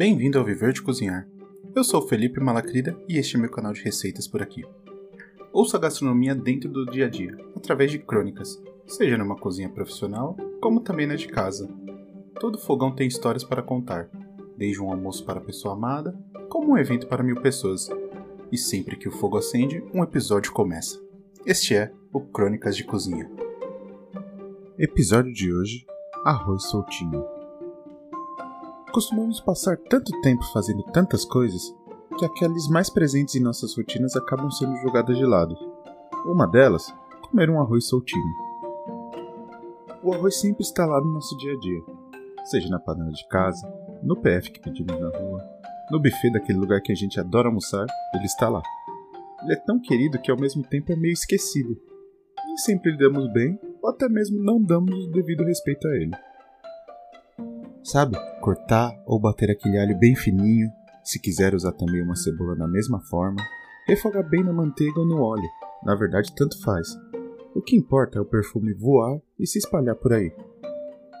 Bem-vindo ao Viver de Cozinhar. Eu sou Felipe Malacrida e este é meu canal de receitas por aqui. Ouça a gastronomia dentro do dia a dia, através de crônicas, seja numa cozinha profissional, como também na de casa. Todo fogão tem histórias para contar, desde um almoço para a pessoa amada, como um evento para mil pessoas. E sempre que o fogo acende, um episódio começa. Este é o Crônicas de Cozinha. Episódio de hoje: Arroz soltinho. Costumamos passar tanto tempo fazendo tantas coisas que aquelas mais presentes em nossas rotinas acabam sendo jogadas de lado. Uma delas, comer um arroz soltinho. O arroz sempre está lá no nosso dia a dia, seja na panela de casa, no PF que pedimos na rua, no buffet daquele lugar que a gente adora almoçar, ele está lá. Ele é tão querido que ao mesmo tempo é meio esquecido. Nem sempre lidamos bem, ou até mesmo não damos o devido respeito a ele. Sabe, cortar ou bater aquele alho bem fininho, se quiser usar também uma cebola da mesma forma, refogar bem na manteiga ou no óleo, na verdade tanto faz. O que importa é o perfume voar e se espalhar por aí.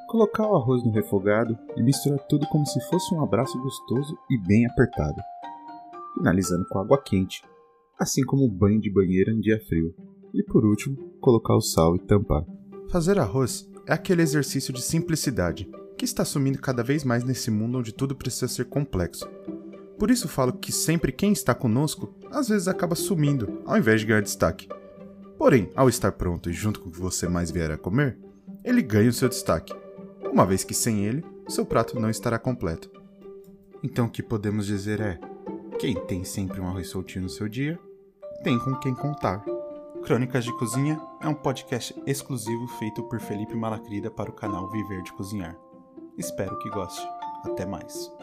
Colocar o arroz no refogado e misturar tudo como se fosse um abraço gostoso e bem apertado. Finalizando com água quente, assim como o banho de banheira em dia frio. E por último, colocar o sal e tampar. Fazer arroz é aquele exercício de simplicidade que está sumindo cada vez mais nesse mundo onde tudo precisa ser complexo. Por isso falo que sempre quem está conosco às vezes acaba sumindo, ao invés de ganhar destaque. Porém, ao estar pronto e junto com o que você mais vier a comer, ele ganha o seu destaque, uma vez que sem ele, seu prato não estará completo. Então o que podemos dizer é: quem tem sempre um arroz soltinho no seu dia, tem com quem contar. Crônicas de Cozinha é um podcast exclusivo feito por Felipe Malacrida para o canal Viver de Cozinhar. Espero que goste. Até mais.